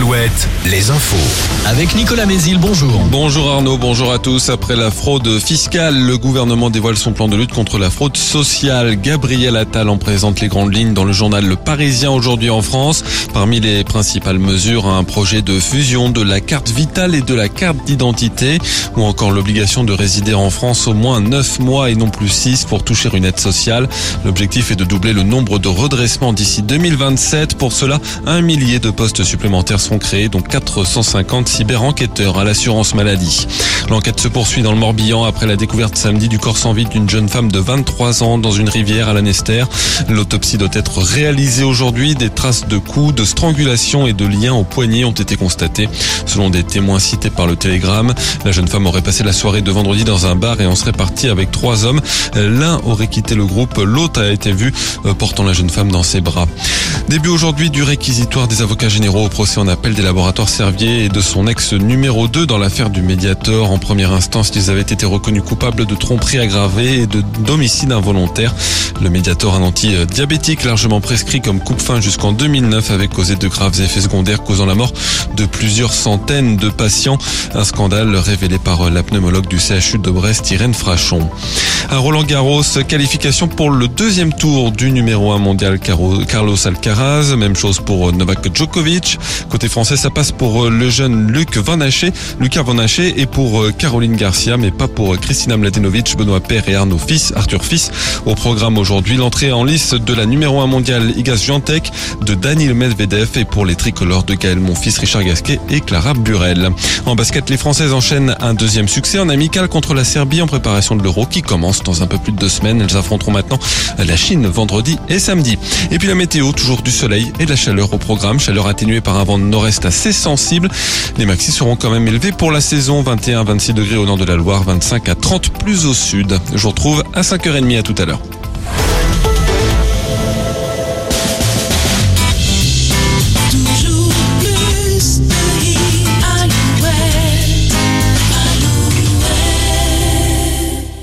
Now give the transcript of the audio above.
al Les infos. Avec Nicolas Mézil, bonjour. Bonjour Arnaud, bonjour à tous. Après la fraude fiscale, le gouvernement dévoile son plan de lutte contre la fraude sociale. Gabriel Attal en présente les grandes lignes dans le journal Le Parisien aujourd'hui en France. Parmi les principales mesures, un projet de fusion de la carte vitale et de la carte d'identité, ou encore l'obligation de résider en France au moins 9 mois et non plus 6 pour toucher une aide sociale. L'objectif est de doubler le nombre de redressements d'ici 2027. Pour cela, un millier de postes supplémentaires sont créés, dont 450 cyber-enquêteurs à l'assurance maladie. L'enquête se poursuit dans le Morbihan après la découverte samedi du corps sans vie d'une jeune femme de 23 ans dans une rivière à Lanester. L'autopsie doit être réalisée aujourd'hui. Des traces de coups, de strangulation et de liens au poignet ont été constatées. Selon des témoins cités par le Télégramme, la jeune femme aurait passé la soirée de vendredi dans un bar et en serait partie avec trois hommes. L'un aurait quitté le groupe, l'autre a été vu euh, portant la jeune femme dans ses bras. Début aujourd'hui du réquisitoire des avocats généraux au procès en appel des laboratoires Servier et de son ex numéro 2 dans l'affaire du Mediator. En première instance, ils avaient été reconnus coupables de tromperie aggravée et de d'homicide involontaire. Le Mediator, un anti-diabétique largement prescrit comme coupe-fin jusqu'en 2009, avait causé de graves effets secondaires causant la mort de plusieurs centaines de patients. Un scandale révélé par la pneumologue du CHU de Brest, Irène Frachon. À Roland Garros, qualification pour le deuxième tour du numéro 1 mondial Carlos Alcaraz. Même chose pour Novak Djokovic. Côté français, ça passe pour le jeune Luc Van Haché, Lucas Van Haché et pour Caroline Garcia, mais pas pour Christina Mladenovic, Benoît Père et Arnaud Fils, Arthur Fils. Au programme aujourd'hui, l'entrée en lice de la numéro 1 mondiale Igas Jantec, de Daniel Medvedev et pour les tricolores de Gaël Monfils, Richard Gasquet et Clara Burel. En basket, les Françaises enchaînent un deuxième succès en amical contre la Serbie en préparation de l'Euro qui commence dans un peu plus de deux semaines. Elles affronteront maintenant la Chine vendredi et samedi. Et puis la météo, toujours du soleil et de la chaleur au programme. Chaleur atténuée par un vent de nord-est assez sensible. Les maxis seront quand même élevés pour la saison. 21 26 degrés au nord de la Loire, 25 à 30 plus au sud. Je vous retrouve à 5h30 à tout à l'heure.